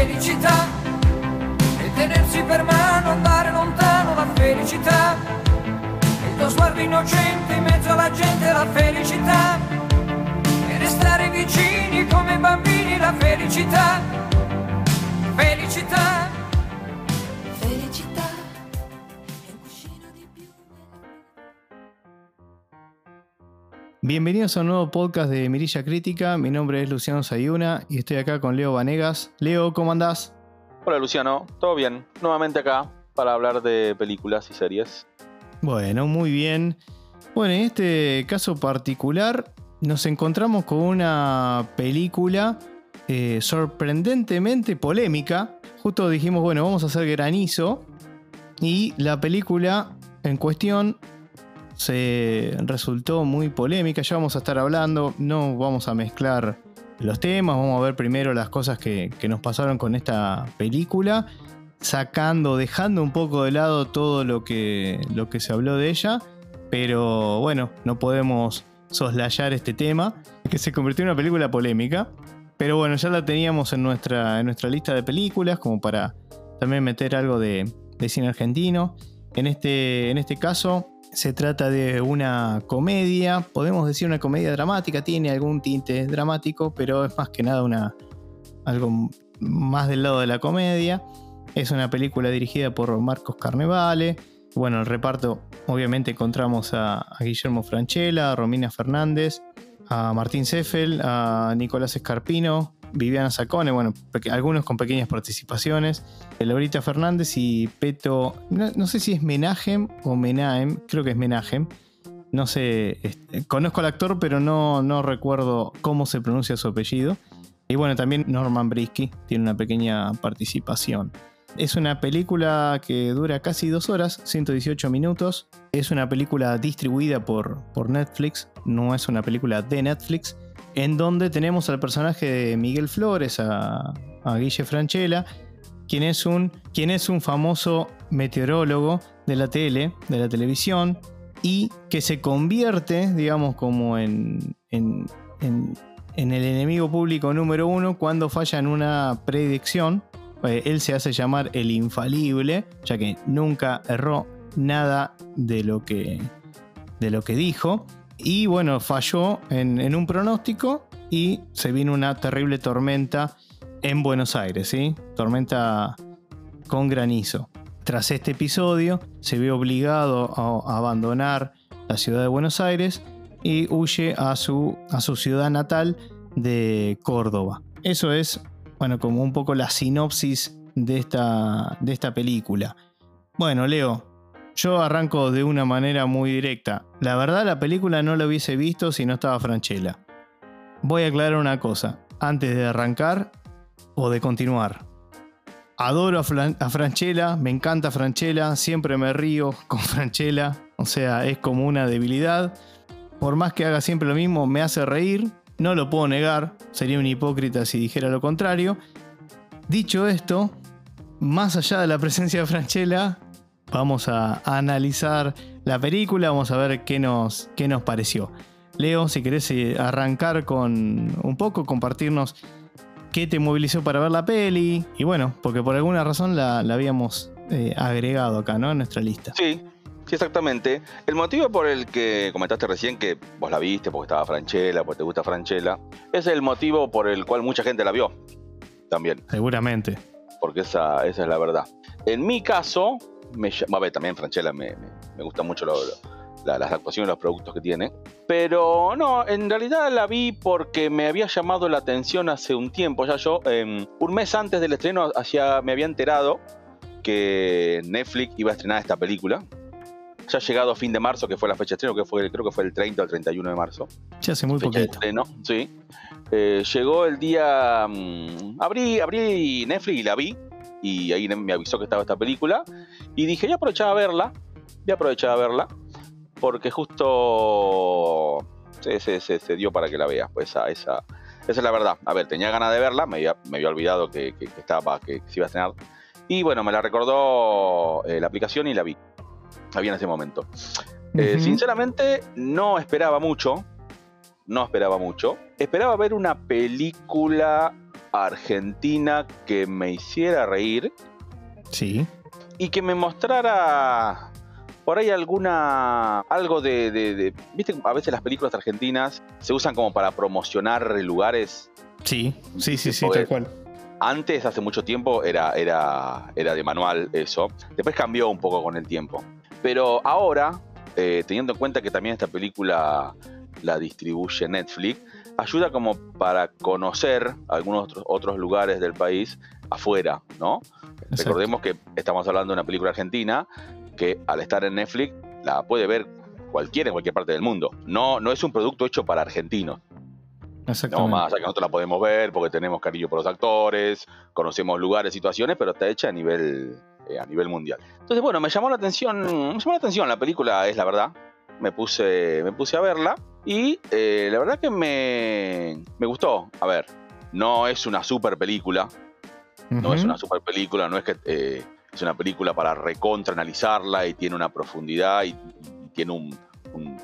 felicità e tenersi per mano, andare lontano la felicità. Il tuo sguardo innocente in mezzo alla gente la felicità e restare vicini come bambini la. Felicità. Felicità. Bienvenidos a un nuevo podcast de Mirilla Crítica. Mi nombre es Luciano Sayuna y estoy acá con Leo Vanegas. Leo, ¿cómo andás? Hola Luciano, ¿todo bien? Nuevamente acá para hablar de películas y series. Bueno, muy bien. Bueno, en este caso particular nos encontramos con una película eh, sorprendentemente polémica. Justo dijimos, bueno, vamos a hacer granizo. Y la película en cuestión se resultó muy polémica. Ya vamos a estar hablando, no vamos a mezclar los temas, vamos a ver primero las cosas que, nos pasaron con esta película, sacando, dejando un poco de lado todo lo que, se habló de ella. Pero bueno, no podemos soslayar este tema, que se convirtió en una película polémica. Pero bueno, ya la teníamos en nuestra, lista de películas, como para también meter algo de, cine argentino. En este, en este caso, se trata de una comedia, podemos decir una comedia dramática, tiene algún tinte dramático, pero es más que nada una, algo más del lado de la comedia. Es una película dirigida por Marcos Carnevale. Bueno, el reparto, obviamente encontramos a, Guillermo Franchella, a Romina Fernández, a Martín Seffel, a Nicolás Escarpino, Viviana Sacone, bueno, algunos con pequeñas participaciones, eh, Laurita Fernández y Peto, no, sé si es Menahem o Menahem, creo que es Menahem. No sé, este, conozco al actor, pero no, no recuerdo cómo se pronuncia su apellido. Y bueno, también Norman Brisky tiene una pequeña participación. Es una película que dura casi dos horas, 118 minutos. Es una película distribuida por, por Netflix, no es una película de Netflix, en donde tenemos al personaje de Miguel Flores, a, a Guille Franchella, quien es, un, quien es un famoso meteorólogo de la tele, de la televisión, y que se convierte, digamos, como en, en, en- en el enemigo público número uno cuando falla en una predicción. Eh, él se hace llamar el infalible, ya que nunca erró nada de lo que, de lo que dijo. Y bueno, falló en, un pronóstico y se vino una terrible tormenta en Buenos Aires, ¿sí? Tormenta con granizo. Tras este episodio, se ve obligado a abandonar la ciudad de Buenos Aires y huye a su, a su ciudad natal de Córdoba. Eso es, bueno, como un poco la sinopsis de esta, de esta película. Bueno, Leo, yo arranco de una manera muy directa. La verdad, la película no la hubiese visto si no estaba Franchella. Voy a aclarar una cosa, antes de arrancar o de continuar. Adoro a, Fran- a Franchella, me encanta Franchella, siempre me río con Franchella, o sea, es como una debilidad. Por más que haga siempre lo mismo, me hace reír, no lo puedo negar, sería un hipócrita si dijera lo contrario. Dicho esto, más allá de la presencia de Franchella, vamos a, a analizar la película, vamos a ver qué nos, qué nos pareció. Leo, si querés eh, arrancar con un poco, compartirnos qué te movilizó para ver la peli. Y bueno, porque por alguna razón la, la habíamos eh, agregado acá, ¿no? En nuestra lista. Sí, sí, exactamente. El motivo por el que comentaste recién que vos la viste porque estaba Franchella, porque te gusta Franchella, es el motivo por el cual mucha gente la vio también, Seguramente. porque esa, esa es la verdad. En mi caso, me, ll- a ver, también Franchella me, me- me gusta mucho lo- lo- la- las actuaciones, los productos que tiene. Pero no, en realidad la vi porque me había llamado la atención hace un tiempo. Ya yo, em, un mes antes del estreno, hacía, me había enterado que Netflix iba a estrenar esta película. Ya llegado fin de marzo, que fue la fecha de estreno, que fue, creo que fue el 30 o el 31 de marzo. Ya hace muy fecha de poquito. estreno, sí. Eh, llegó el día. mm, abrí, abrí Netflix y la vi. Y ahí me avisó que estaba esta película. Y dije, ya aprovechaba a verla. Ya aprovechaba a verla. Porque justo se, se- se- se dio para que la veas. Pues esa, esa, esa es la verdad. A ver, tenía ganas de verla. Me había, me había olvidado que, que- que estaba, que, se iba a estrenar. Y bueno, me la recordó eh, la aplicación y la vi. La vi en ese momento. Eh. Sinceramente, no esperaba mucho. No esperaba mucho. Esperaba ver una película argentina que me hiciera reír Sí. Y que me mostrara por ahí alguna algo de, de- de- viste a veces las películas argentinas se usan como para promocionar lugares. Sí, sí, sí, sí, tal cual. antes hace mucho tiempo era era era de manual eso. Después cambió un poco con el tiempo. Pero ahora eh, teniendo en cuenta que también esta película la distribuye Netflix ayuda como para conocer algunos otros, otros lugares del país afuera no Exacto. Recordemos que estamos hablando de una película argentina que al estar en Netflix la puede ver cualquiera en cualquier parte del mundo. No, no es un producto hecho para argentinos. No, más allá que nosotros la podemos ver porque tenemos cariño por los actores, conocemos lugares, situaciones, pero está hecha a nivel, eh, a nivel mundial. Entonces, bueno, me llamó la atención, me llamó la atención la película, es la verdad. Me puse, me puse a verla y eh, la verdad que me, me gustó. A ver, no es una super película, no es una super película, no es que eh, es una película para recontra analizarla y tiene una profundidad y, y tiene un, un-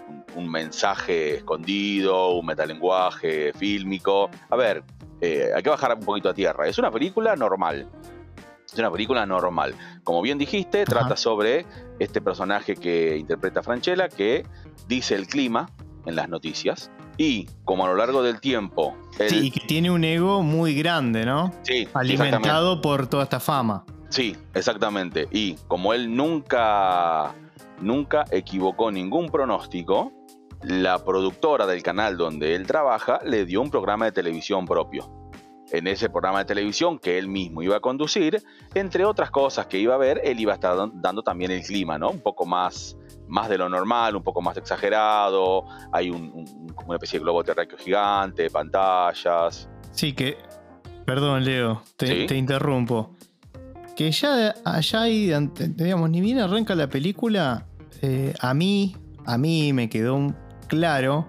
mensaje escondido, un metalenguaje fílmico. A ver, eh, hay que bajar un poquito a tierra. Es una película normal. Es una película normal. Como bien dijiste, trata sobre este personaje que interpreta Franchella que dice el clima en las noticias. Y como a lo largo del tiempo. Sí, y que tiene un ego muy grande, ¿no? sí. Alimentado por toda esta fama. Sí, exactamente. Y como él nunca, nunca equivocó ningún pronóstico, la productora del canal donde él trabaja le dio un programa de televisión propio. En ese programa de televisión que él mismo iba a conducir, entre otras cosas que iba a ver, él iba a estar dan- dando también el clima, ¿no? Un poco más, más de lo normal, un poco más exagerado. Hay un, un- como una especie de globo terráqueo gigante, pantallas. Sí, que. Perdón, Leo, te, Sí. te interrumpo. Que ya allá ante- digamos, ni bien arranca la película, eh, a mí, a mí me quedó claro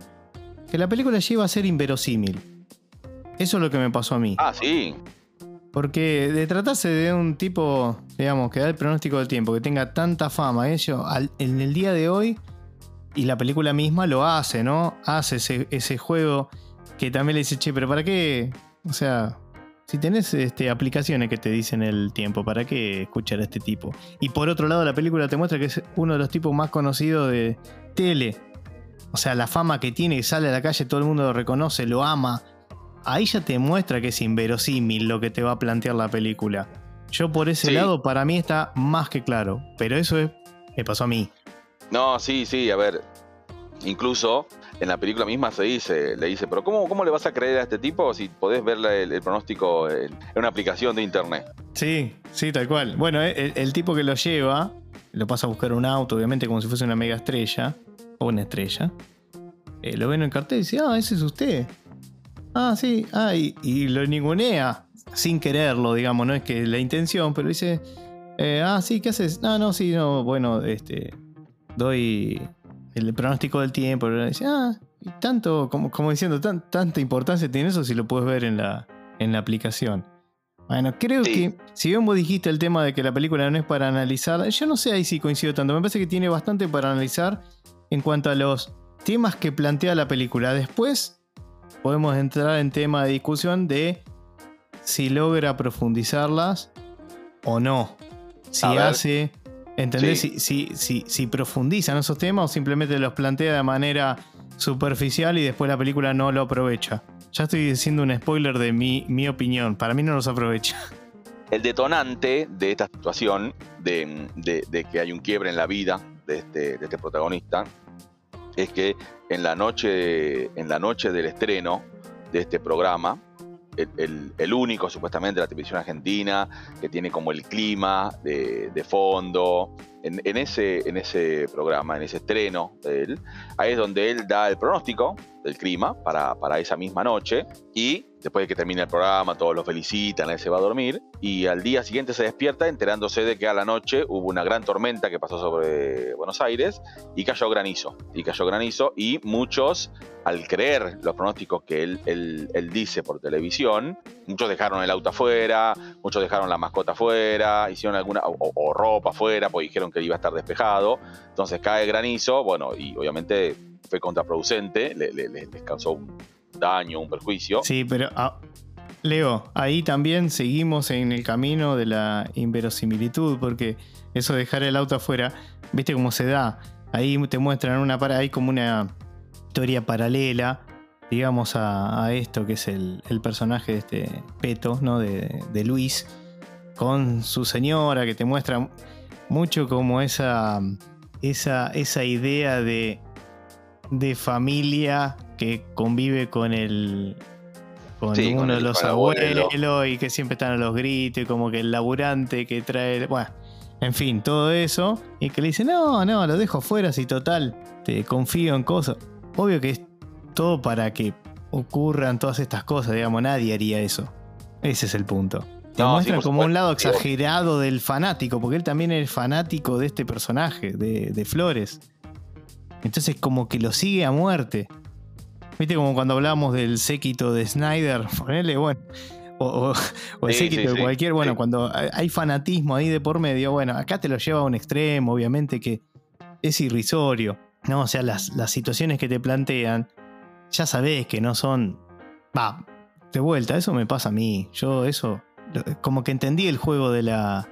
que la película ya iba a ser inverosímil. Eso es lo que me pasó a mí. Ah, sí. Porque de tratarse de un tipo, digamos, que da el pronóstico del tiempo, que tenga tanta fama, eso al- en el día de hoy, y la película misma lo hace, ¿no? Hace ese, ese juego que también le dice, che, pero ¿para qué? O sea, si tenés este, aplicaciones que te dicen el tiempo, ¿para qué escuchar a este tipo? Y por otro lado, la película te muestra que es uno de los tipos más conocidos de tele. O sea, la fama que tiene, que sale a la calle, todo el mundo lo reconoce, lo ama ahí ya te muestra que es inverosímil lo que te va a plantear la película. Yo por ese Sí. lado, para mí está más que claro. Pero eso es, me pasó a mí. No, sí, sí, a ver. Incluso en la película misma se dice, le dice, pero ¿cómo, cómo le vas a creer a este tipo si podés ver el, el pronóstico en, en una aplicación de internet? Sí, sí, tal cual. Bueno, el, el tipo que lo lleva, lo pasa a buscar un auto, obviamente como si fuese una mega estrella, o una estrella. Eh, lo ven en el cartel y dice, ah, ese es usted. Ah, sí, ah, y, y lo ningunea, sin quererlo, digamos, no es que la intención, pero dice, eh, ah, sí, ¿qué haces? No, no, sí, no, bueno, este, doy el pronóstico del tiempo. Y dice, ah, y tanto, como, como diciendo, tan- tanta importancia tiene eso si lo puedes ver en la, en la aplicación. Bueno, creo Sí. que, si bien vos dijiste el tema de que la película no es para analizar, yo no sé ahí si coincido tanto. Me parece que tiene bastante para analizar en cuanto a los temas que plantea la película. Después podemos entrar en tema de discusión de si logra profundizarlas o no. Si hace. ¿Entendés? Sí. Si, si, si, si profundiza en esos temas o simplemente los plantea de manera superficial y después la película no lo aprovecha. Ya estoy diciendo un spoiler de mi, mi opinión. Para mí no los aprovecha. El detonante de esta situación, de, de- de que hay un quiebre en la vida de este, de este protagonista, es que en la noche, en la noche del estreno de este programa, el, el- único supuestamente de la televisión argentina que tiene como el clima de, de fondo, en, en ese, en ese programa, en ese estreno de él, ahí es donde él da el pronóstico del clima para, para esa misma noche y después de que termina el programa todos lo felicitan, él se va a dormir y al día siguiente se despierta enterándose de que a la noche hubo una gran tormenta que pasó sobre Buenos Aires y cayó granizo, y cayó granizo y muchos al creer los pronósticos que él, él- dice por televisión, muchos dejaron el auto afuera, muchos dejaron la mascota afuera, hicieron alguna o, ropa afuera, porque dijeron que iba a estar despejado, entonces cae granizo, bueno, y obviamente fue contraproducente, le- le- les causó un daño, un perjuicio. Sí, pero a- Leo, ahí también seguimos en el camino de la inverosimilitud, porque eso de dejar el auto afuera, viste cómo se da. Ahí te muestran una para, hay como una historia paralela, digamos, a, esto que es el, personaje de este Peto, ¿no? De, de, Luis, con su señora, que te muestra mucho como esa, esa, esa idea de, de familia que convive con el, con uno de los abuelos y que siempre están a los gritos y como que el laburante que trae, bueno, en fin, todo eso y que le dice, no, no, lo dejo fuera si total, te confío en cosas. Obvio que es todo para que ocurran todas estas cosas, digamos, nadie haría eso. Ese es el punto. Te muestran como un lado exagerado del fanático, porque él también es fanático de este personaje, de, de Flores. Entonces como que lo sigue a muerte. Viste como cuando hablábamos del séquito de Snyder, ponele, bueno. O, el séquito de cualquier, bueno, cuando hay fanatismo ahí de por medio, bueno, acá te lo lleva a un extremo, obviamente que es irrisorio, ¿no? O sea, las, las situaciones que te plantean, ya sabés que no son. Va, de vuelta, eso me pasa a mí. Yo, eso, como que entendí el juego de la,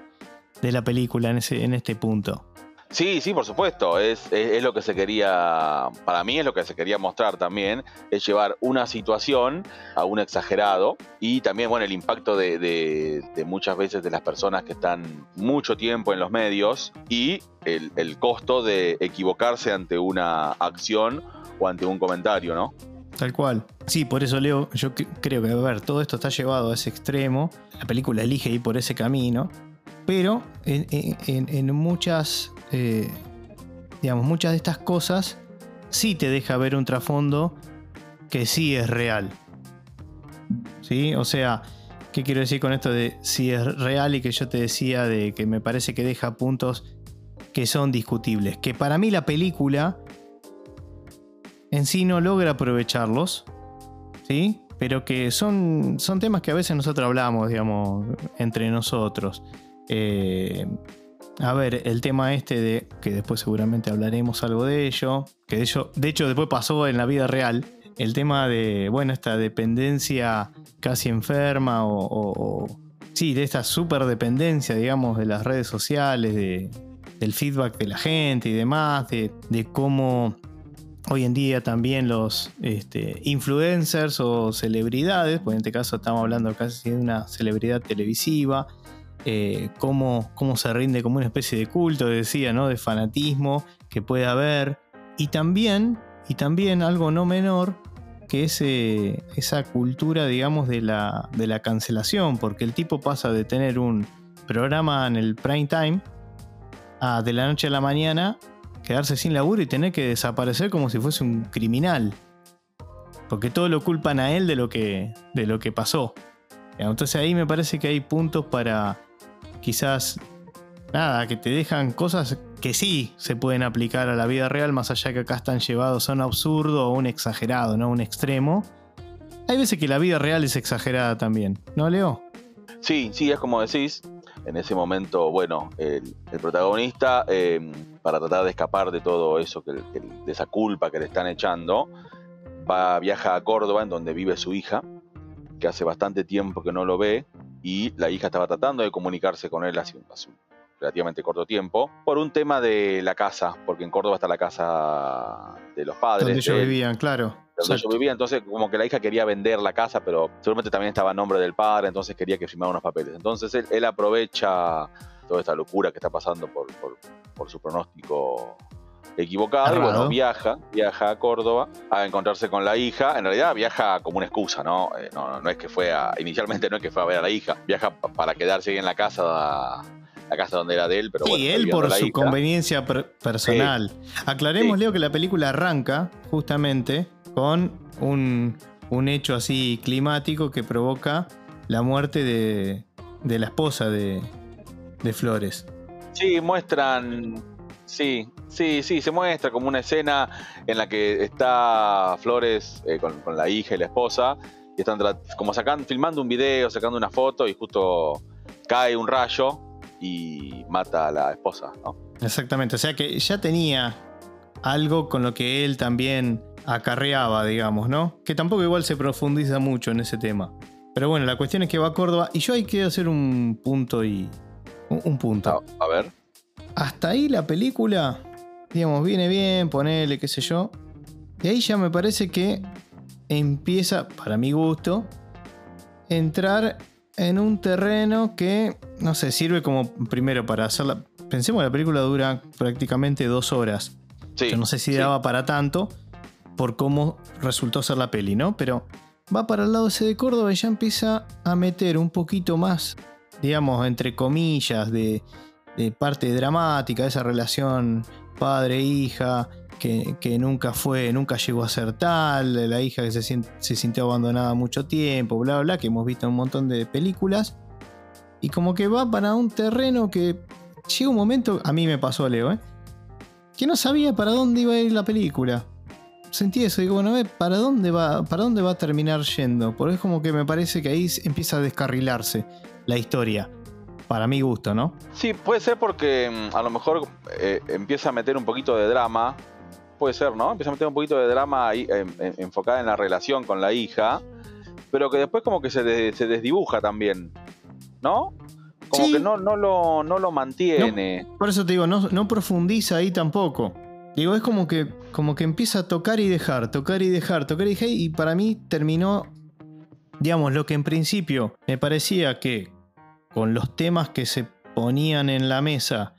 de la película en, ese, en este punto. Sí, sí, por supuesto. Es, es, lo que se quería, para mí es lo que se quería mostrar también, es llevar una situación a un exagerado y también, bueno, el impacto de, de, muchas veces de las personas que están mucho tiempo en los medios y el, el costo de equivocarse ante una acción o ante un comentario, ¿no? Tal cual. Sí, por eso Leo, yo creo que, a ver, todo esto está llevado a ese extremo. La película elige ir por ese camino. Pero en, muchas eh, digamos, muchas de estas cosas sí te deja ver un trasfondo que sí es real. ¿Sí? O sea, ¿qué quiero decir con esto de si es real y que yo te decía de que me parece que deja puntos que son discutibles? Que para mí la película en sí no logra aprovecharlos, ¿sí? Pero que son, son temas que a veces nosotros hablamos, digamos, entre nosotros. Eh, a ver, el tema este de, que después seguramente hablaremos algo de ello, que de hecho, de hecho después pasó en la vida real, el tema de, bueno, esta dependencia casi enferma o, sí, de esta super dependencia, digamos, de las redes sociales, de, del feedback de la gente y demás, de, cómo hoy en día también los este, influencers o celebridades, pues en este caso estamos hablando casi de una celebridad televisiva, eh, cómo, se rinde como una especie de culto, decía, ¿no? De fanatismo que puede haber. Y también, y también algo no menor, que es eh, esa cultura, digamos, de la, de la cancelación, porque el tipo pasa de tener un programa en el prime time a de la noche a la mañana quedarse sin laburo y tener que desaparecer como si fuese un criminal. Porque todo lo culpan a él de lo que, de lo que pasó. Entonces ahí me parece que hay puntos para, quizás, nada, que te dejan cosas que sí se pueden aplicar a la vida real, más allá que acá están llevados a un absurdo o un exagerado, ¿no? Un extremo. Hay veces que la vida real es exagerada también, ¿no, Leo? Sí, sí, es como decís. En ese momento, bueno, el, protagonista, eh, para tratar de escapar de todo eso, que, de esa culpa que le están echando, va, viaja a Córdoba, en donde vive su hija, que hace bastante tiempo que no lo ve, y la hija estaba tratando de comunicarse con él hace un, relativamente corto tiempo por un tema de la casa, porque en Córdoba está la casa de los padres. Donde ellos vivían, claro. Donde ellos vivían, entonces como que la hija quería vender la casa, pero seguramente también estaba en nombre del padre, entonces quería que firmara unos papeles. Entonces él, aprovecha toda esta locura que está pasando por, por su pronóstico equivocado y bueno, viaja, viaja a Córdoba a encontrarse con la hija. En realidad viaja como una excusa, ¿no? Eh, no, no, es que fue a, inicialmente no es que fue a ver a la hija, viaja para quedarse ahí en la casa la casa donde era de él, pero sí, él por su conveniencia personal. Aclaremos, Leo, que la película arranca justamente con un, un, hecho así climático que provoca la muerte de, de la esposa de, de Flores. Sí, muestran Sí, sí, sí, se muestra como una escena en la que está Flores eh, con, la hija y la esposa y están como sacando, filmando un video, sacando una foto y justo cae un rayo y mata a la esposa, ¿no? Exactamente, o sea que ya tenía algo con lo que él también acarreaba, digamos, ¿no? Que tampoco igual se profundiza mucho en ese tema. Pero bueno, la cuestión es que va a Córdoba y yo hay que hacer un punto y. Un, un punto. A, a ver. Hasta ahí la película, digamos, viene bien, ponele, qué sé yo. Y ahí ya me parece que empieza, para mi gusto, entrar en un terreno que, no sé, sirve como primero para hacerla. Pensemos que la película dura prácticamente dos horas. Sí. Yo no sé si sí. daba para tanto por cómo resultó ser la peli, ¿no? Pero va para el lado ese de Córdoba y ya empieza a meter un poquito más, digamos, entre comillas, de, de parte dramática, de esa relación padre-hija, que, que nunca fue, nunca llegó a ser tal, la hija que se, se sintió abandonada mucho tiempo, bla, bla, que hemos visto en un montón de películas. Y como que va para un terreno que llega un momento, a mí me pasó, Leo, ¿eh? que no sabía para dónde iba a ir la película. Sentí eso, digo, bueno, ¿para dónde va, para dónde va a terminar yendo? Porque es como que me parece que ahí empieza a descarrilarse la historia. Para mi gusto, ¿no? Sí, puede ser porque mm, a lo mejor eh, empieza a meter un poquito de drama. Puede ser, ¿no? Empieza a meter un poquito de drama ahí, enfocada en la relación con la hija. Pero que después como que se, de- se desdibuja también. ¿No? Como Sí. que no, no, lo, no lo mantiene. Por eso te digo, no, no profundiza ahí tampoco. Digo, es como que, como que empieza a tocar y dejar, tocar y dejar, tocar y dejar. Y para mí terminó, digamos, lo que en principio me parecía que con los temas que se ponían en la mesa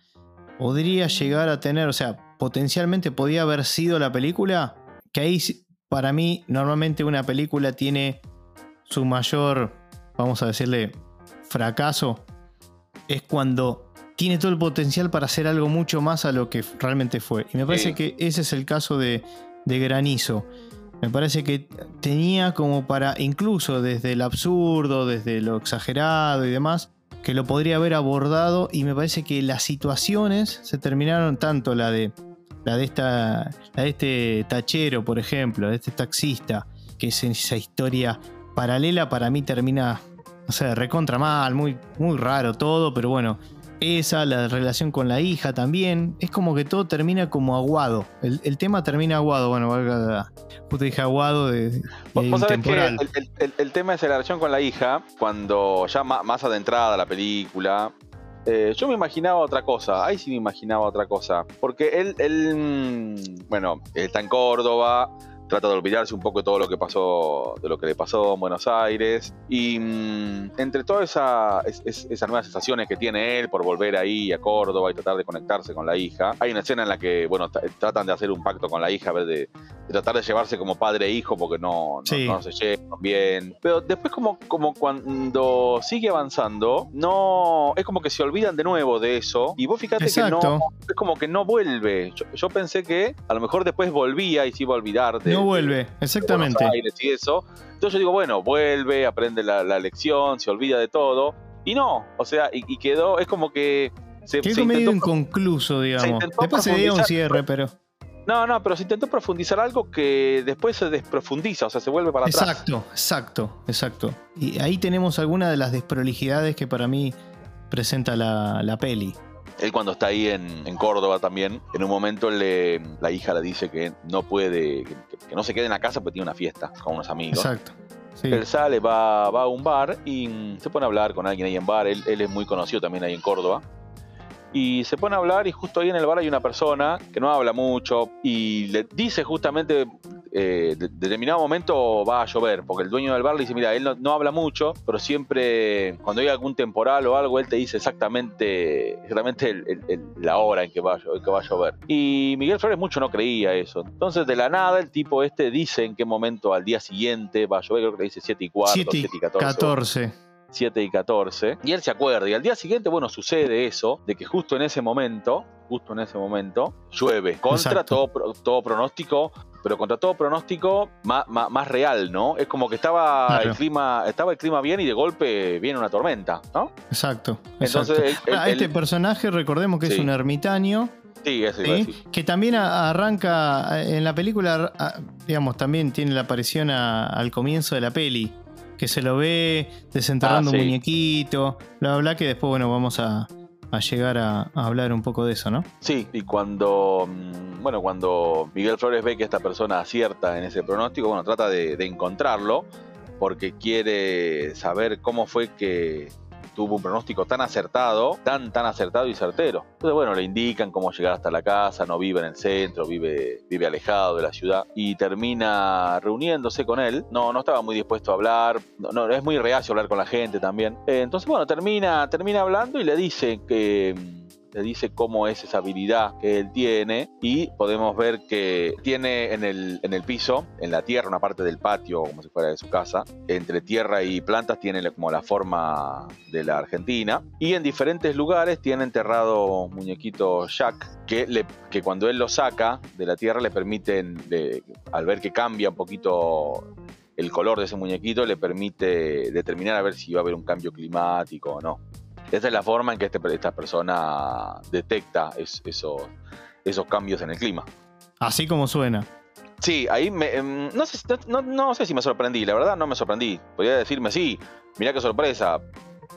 podría llegar a tener, o sea, potencialmente podía haber sido la película. Que ahí, para mí, normalmente una película tiene su mayor, vamos a decirle, fracaso. Es cuando tiene todo el potencial para hacer algo mucho más a lo que realmente fue. Y me parece Sí. que ese es el caso de, de Granizo. Me parece que tenía como para, incluso desde el absurdo, desde lo exagerado y demás, que lo podría haber abordado. Y me parece que las situaciones se terminaron tanto la de la de esta. De este tachero, por ejemplo, de este taxista, que es esa historia paralela, para mí termina. No sé, recontra mal, muy, muy raro todo, pero bueno, esa, la relación con la hija también. Es como que todo termina como aguado. El, el tema termina aguado. Bueno, valga. Justo dije aguado de. de Vos sabés que el, el- el- el tema es la relación con la hija, cuando ya más adentrada la película, eh, yo me imaginaba otra cosa, ahí sí me imaginaba otra cosa, porque él, él, mm, bueno, está en Córdoba, trata de olvidarse un poco de todo lo que pasó, de lo que le pasó en Buenos Aires, y mm, entre todas esa- es- es- esas nuevas sensaciones que tiene él por volver ahí a Córdoba y tratar de conectarse con la hija, hay una escena en la que, bueno, tra- tratan de hacer un pacto con la hija, a ver, de, de tratar de llevarse como padre e hijo porque no, no, Sí. no se llevan bien. Pero después como, como cuando sigue avanzando, no es como que se olvidan de nuevo de eso. Y vos fíjate que no, es como que no vuelve. Yo, yo pensé que a lo mejor después volvía y se iba a olvidar de... No vuelve, exactamente. Aires y eso. Entonces yo digo, bueno, vuelve, aprende la, la lección, se olvida de todo. Y no, o sea, y, y quedó, es como que se, Quedó medio inconcluso, digamos. Después se dio un cierre, pero. no, no, pero se intentó profundizar algo que después se desprofundiza, o sea, se vuelve para atrás. Exacto, exacto, exacto. Y ahí tenemos algunas de las desprolijidades que para mí presenta la, la peli. Él cuando está ahí en, en Córdoba también, en un momento le, la hija le dice que no puede, que, que no se quede en la casa porque tiene una fiesta con unos amigos. Exacto. Sí. Él sale, va, va a un bar y se pone a hablar con alguien ahí en bar. Él, él es muy conocido también ahí en Córdoba. Y se pone a hablar y justo ahí en el bar hay una persona que no habla mucho y le dice justamente, eh, de, determinado momento va a llover, porque el dueño del bar le dice, mira, él no, no habla mucho, pero siempre cuando hay algún temporal o algo, él te dice exactamente, exactamente el- el- el- la hora en que, va, a llo- que va a llover. Y Miguel Flores mucho no creía eso. Entonces de la nada el tipo este dice en qué momento al día siguiente va a llover, creo que le dice 7 y cuarto, 7 7 y y 14. 14. 7 y 14. Y él se acuerda. Y al día siguiente, bueno, sucede eso, de que justo en ese momento, justo en ese momento, llueve. Contra todo, todo pronóstico, pero contra todo pronóstico más, más, más real, ¿no? Es como que estaba Claro. el clima, estaba el clima bien y de golpe viene una tormenta, ¿no? Exacto. Entonces, Ah, este personaje, recordemos que es un ermitaño, Sí, eso iba a ¿sí? decir. que también arranca en la película, digamos, también tiene la aparición a- al comienzo de la peli, que se lo ve desenterrando Ah, un muñequito, bla, bla, bla, que después, bueno, vamos a, a llegar a, a hablar un poco de eso, ¿no? Sí, y cuando, mm, bueno, cuando Miguel Flores ve que esta persona acierta en ese pronóstico, bueno, trata de, de encontrarlo porque quiere saber cómo fue que tuvo un pronóstico tan acertado, tan, tan acertado y certero. Entonces, bueno, le indican cómo llegar hasta la casa, no vive en el centro, vive, vive alejado de la ciudad y termina reuniéndose con él. No, no estaba muy dispuesto a hablar, no, es muy reacio hablar con la gente también. Eh, entonces, bueno, termina, termina hablando y le dice que le dice cómo es esa habilidad que él tiene y podemos ver que tiene en el, en el piso, en la tierra, una parte del patio, como si fuera de su casa, entre tierra y plantas tiene como la forma de la Argentina y en diferentes lugares tiene enterrado muñequito Jack que, le, que cuando él lo saca de la tierra le permiten, al ver que cambia un poquito el color de ese muñequito, le permite determinar a ver si va a haber un cambio climático o no. Esa es la forma en que este, esta persona detecta esos, esos cambios en el clima. Así como suena. Sí, ahí me, em, no, sé, no, sé si me sorprendí, la verdad no me sorprendí. Podría decirme, sí, mirá qué sorpresa.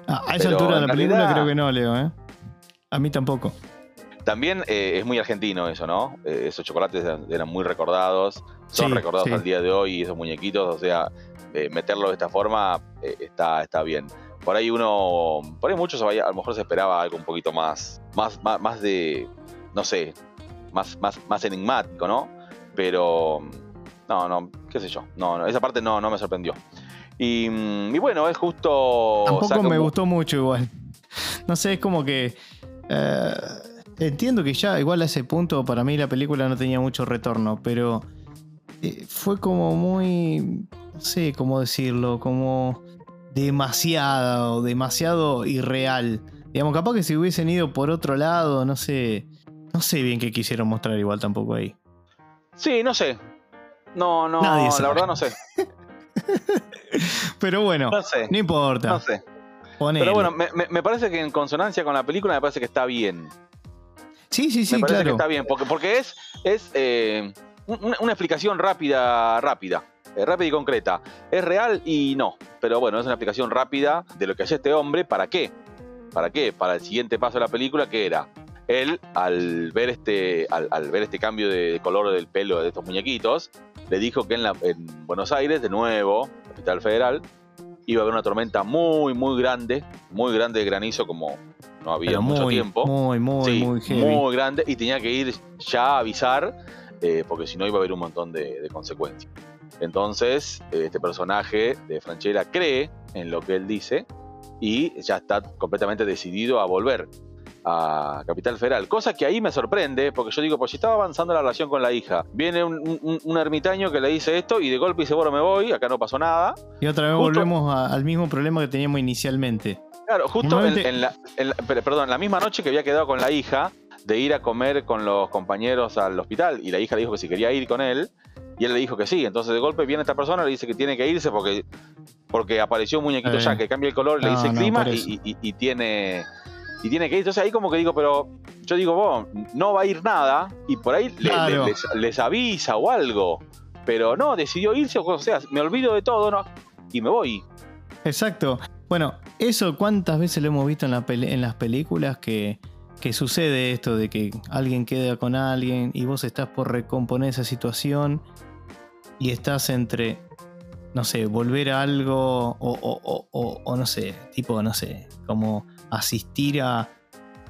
Ah, a esa altura de la película creo que no, Leo, ¿eh? A mí tampoco. También eh, es muy argentino eso, ¿no? Eh, esos chocolates eran, muy recordados, son recordados al día de hoy, esos muñequitos, o sea, eh, meterlo de esta forma está, está bien por ahí uno, por ahí muchos a lo mejor se esperaba algo un poquito más, más, más, de, no sé, más, más, más enigmático, ¿no? Pero, no, no, qué sé yo, no, no esa parte no, no me sorprendió. Y, mm, bueno, es justo... Tampoco me gustó mucho igual. No sé, es como que... Eh, entiendo que ya igual a ese punto para mí la película no tenía mucho retorno, pero eh, fue como muy... No sé cómo decirlo, como demasiado, demasiado irreal. Digamos, capaz que si hubiesen ido por otro lado, no sé. No sé bien qué quisieron mostrar igual tampoco ahí. Sí, no sé. No, no, la verdad no sé. Pero bueno, no, importa. No sé. Pero bueno, me, parece que en consonancia con la película me parece que está bien. Sí, sí, sí, me parece que está bien, porque, porque es, es eh, una, explicación rápida, rápida. Eh, rápida y concreta. Es real y no, pero bueno, es una explicación rápida de lo que hacía este hombre. ¿Para qué? ¿Para qué? Para el siguiente paso de la película, que era él, al ver este, al, ver este cambio de, color del pelo de estos muñequitos, le dijo que en, en Buenos Aires, de nuevo, capital federal, iba a haber una tormenta muy, muy grande, muy grande de granizo como no había mucho tiempo. Muy, muy, muy Muy grande y tenía que ir ya a avisar eh, porque si no iba a haber un montón de consecuencias. Entonces, este personaje de Franchella cree en lo que él dice y ya está completamente decidido a volver a Capital Federal. Cosa que ahí me sorprende, porque yo digo, pues si estaba avanzando la relación con la hija, viene un, ermitaño que le dice esto y de golpe dice, bueno, me voy, acá no pasó nada. Y otra vez volvemos al mismo problema que teníamos inicialmente. Claro, justo en, la, perdón, la misma noche que había quedado con la hija, de ir a comer con los compañeros al hospital, y la hija le dijo que si quería ir con él, y él le dijo que sí. Entonces de golpe viene esta persona, le dice que tiene que irse porque, porque apareció un muñequito ya que cambia el color, le dice clima y, tiene y tiene que ir. Entonces ahí como que digo, pero yo digo, vos, no va a ir nada y por ahí les, avisa o algo. Pero no, decidió irse, o sea, me olvido de todo ¿no? y me voy. Exacto. Bueno, eso cuántas veces lo hemos visto en, la en las películas que, que sucede esto de que alguien queda con alguien y vos estás por recomponer esa situación y estás entre, no sé, volver a algo o, no sé, tipo, no sé, como asistir a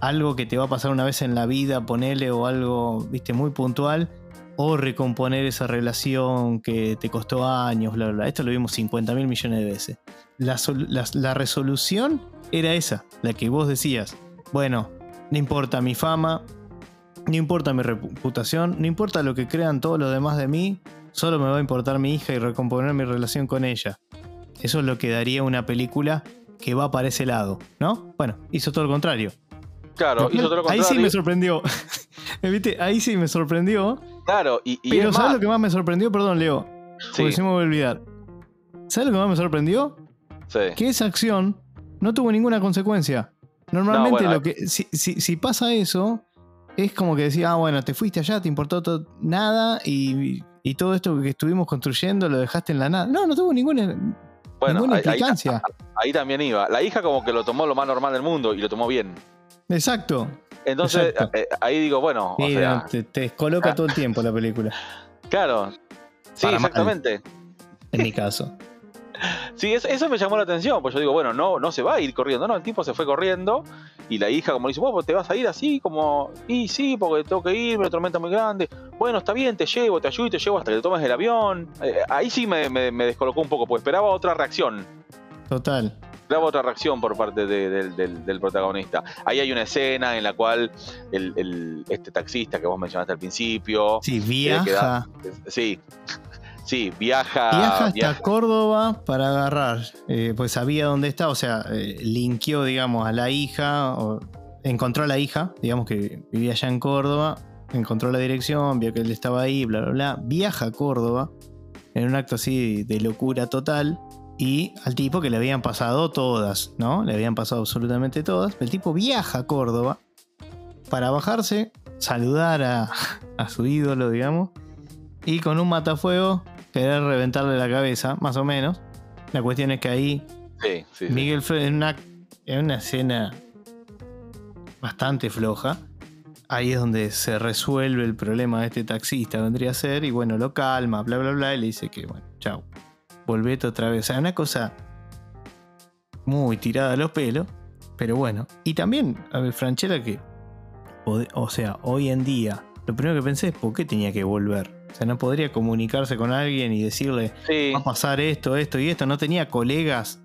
algo que te va a pasar una vez en la vida, ponele o algo, viste, muy puntual, o recomponer esa relación que te costó años, bla, bla, Esto lo vimos 50 mil millones de veces. La, la resolución era esa, la que vos decías, bueno, no importa mi fama, no importa mi reputación, no importa lo que crean todos los demás de mí, Solo me va a importar mi hija y recomponer mi relación con ella. Eso es lo que daría una película que va para ese lado, ¿no? Bueno, hizo todo lo contrario. Claro, hizo todo lo contrario. Ahí sí me sorprendió. ¿Viste? Ahí sí me sorprendió. Claro, y. Pero ¿sabes lo que más me sorprendió? Perdón, Leo. Porque se me voy a olvidar. ¿Sabes lo que más me sorprendió? Sí. Que esa acción no tuvo ninguna consecuencia. Normalmente lo que. Si, si, pasa eso, es como que decía, ah, bueno, te fuiste allá, te importó todo, nada y y todo esto que estuvimos construyendo lo dejaste en la nada. No, no tuvo ninguna, bueno, implicancia. Ahí, también iba. La hija como que lo tomó lo más normal del mundo y lo tomó bien. Exacto. Entonces, eh, ahí digo, bueno, te, descoloca todo el tiempo la película. Claro. Sí, exactamente. en mi caso. Sí, es- eso me llamó la atención, pues yo digo, bueno, no, no se va a ir corriendo, no, el tipo se fue corriendo y la hija como le dice, vos te vas a ir así, como, y sí, porque tengo que ir, una tormenta muy grande, bueno, está bien, te llevo, te ayudo y te llevo hasta que te tomes el avión. Eh, ahí sí me, me- me descolocó un poco, pues esperaba otra reacción, Total. esperaba otra reacción por parte de- del- del, del protagonista. Ahí hay una escena en la cual el, el- este taxista que vos mencionaste al principio, Sí, viaja. sí, sí, viaja, Viaja hasta viaja- Córdoba para agarrar, eh, pues sabía dónde está, o sea, eh, linkeó, digamos, a la hija, o encontró a la hija, digamos que vivía allá en Córdoba, encontró la dirección, vio que él estaba ahí, bla, bla, bla, viaja a Córdoba en un acto así de locura total. Y al tipo que le habían pasado todas, ¿no? Le habían pasado absolutamente todas. El tipo viaja a Córdoba para bajarse, saludar a, a su ídolo, digamos, y con un matafuego querer reventarle la cabeza, más o menos. La cuestión es que ahí sí, sí, sí. Miguel Fre- en una, en una escena bastante floja, ahí es donde se resuelve el problema de este taxista, vendría a ser, y bueno, lo calma, bla, bla, bla, y le dice que, bueno, chao, volvete otra vez. O sea, una cosa muy tirada a los pelos, pero bueno. Y también, a ver, Franchella, que, o sea, hoy en día, lo primero que pensé es, ¿por qué tenía que volver? O sea, no podría comunicarse con alguien y decirle, Sí. va a pasar esto, esto y esto. No tenía colegas,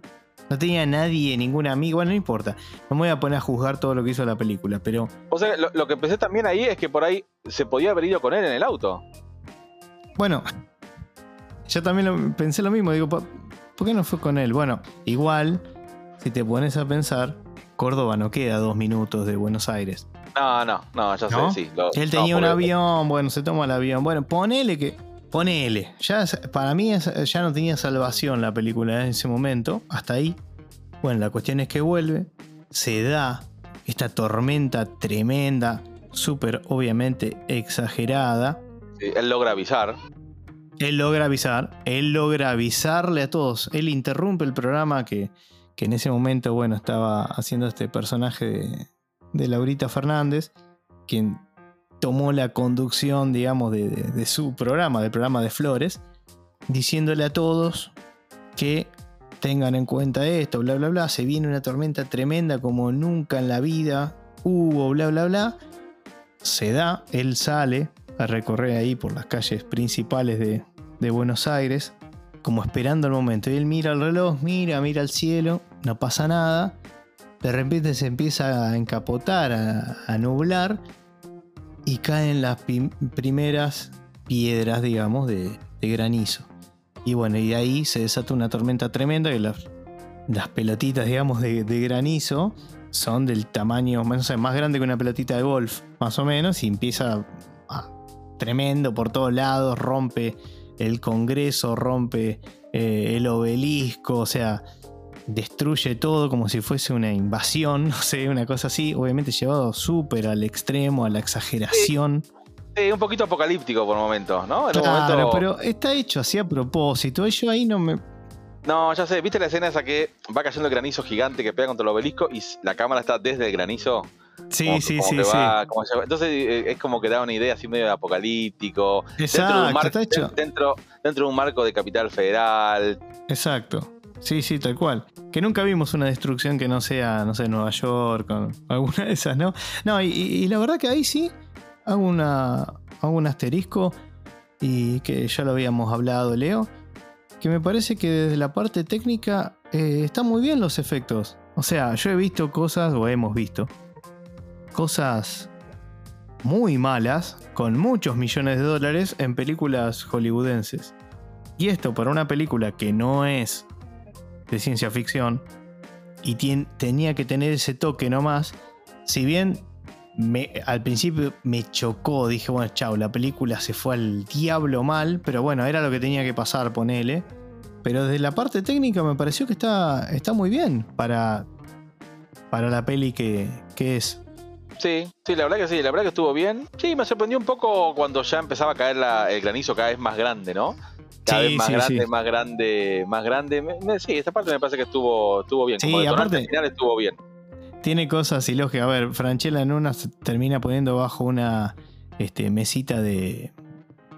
no tenía nadie, ningún amigo. Bueno, no importa. No me voy a poner a juzgar todo lo que hizo la película, pero O sea, lo, lo que pensé también ahí es que por ahí se podía haber ido con él en el auto. bueno, yo también lo- pensé lo mismo. Digo, ¿por qué no fue con él? Bueno, igual, si te pones a pensar, Córdoba no queda a dos minutos de Buenos Aires. No, no, no, ya ¿No? sé, sí. lo- Él no, tenía un avión, bueno, se toma el avión. Bueno, ponele que. Ponele. Ya, para mí ya no tenía salvación la película en ese momento. Hasta ahí. Bueno, la cuestión es que vuelve. Se da esta tormenta tremenda. Súper, obviamente, exagerada. sí, él logra avisar. Él logra avisar. Él logra avisarle a todos. Él interrumpe el programa que, que en ese momento, bueno, estaba haciendo este personaje de, de Laurita Fernández, quien tomó la conducción, digamos, de, de- de su programa, del programa de Flores, diciéndole a todos que tengan en cuenta esto, bla, bla, bla. Se viene una tormenta tremenda como nunca en la vida hubo, bla, bla, bla. Se da, él sale a recorrer ahí por las calles principales de, de Buenos Aires, como esperando el momento. Y él mira el reloj, mira, mira al cielo, no pasa nada. De repente se empieza a encapotar, a, nublar, y caen las prim- primeras piedras, digamos, de, de granizo. Y bueno, y de ahí se desata una tormenta tremenda que las, pelotitas, digamos, de, granizo son del tamaño, no sé, más grande que una pelotita de golf, más o menos, y empieza tremendo por todos lados, rompe el Congreso, rompe eh, el obelisco, o sea, destruye todo como si fuese una invasión, no sé, una cosa así, obviamente llevado súper al extremo, a la exageración. Sí, un poquito apocalíptico por momentos, ¿no? En Claro, momento. pero está hecho así a propósito. Yo ahí no me. No, ya sé, ¿viste la escena esa que va cayendo el granizo gigante que pega contra el obelisco y la cámara está desde el granizo? Sí, Como- sí, como sí, sí. como entonces eh, es como que da una idea así medio de apocalíptico. dentro, de Exacto, un está hecho. dentro, dentro de un marco de capital federal. Exacto. Sí, sí, tal cual. Que nunca vimos una destrucción que no sea, no sé, Nueva York o alguna de esas, ¿no? No, y, la verdad que ahí sí hago, una, hago un asterisco y que ya lo habíamos hablado, Leo, que me parece que desde la parte técnica eh, están muy bien los efectos. O sea, yo he visto cosas, o hemos visto, cosas muy malas, con muchos millones de dólares en películas hollywoodenses. Y esto para una película que no es de ciencia ficción y tenía que tener ese toque nomás, si bien al principio me chocó, dije, bueno, chao, la película se fue al diablo mal, pero bueno, era lo que tenía que pasar, ponele. Pero desde la parte técnica me pareció que está, está muy bien para, para la peli que, que es. Sí, sí, la verdad que sí, la verdad que estuvo bien. Sí, me sorprendió un poco cuando ya empezaba a caer la- el granizo cada vez más grande, ¿no? Cada Sí, vez más sí, grande, sí. más grande, más grande. Sí, esta parte me parece que estuvo, estuvo bien. Como Sí, aparte- final estuvo bien. Tiene cosas ilógicas. A ver, Franchella en una se termina poniendo bajo una este, mesita de,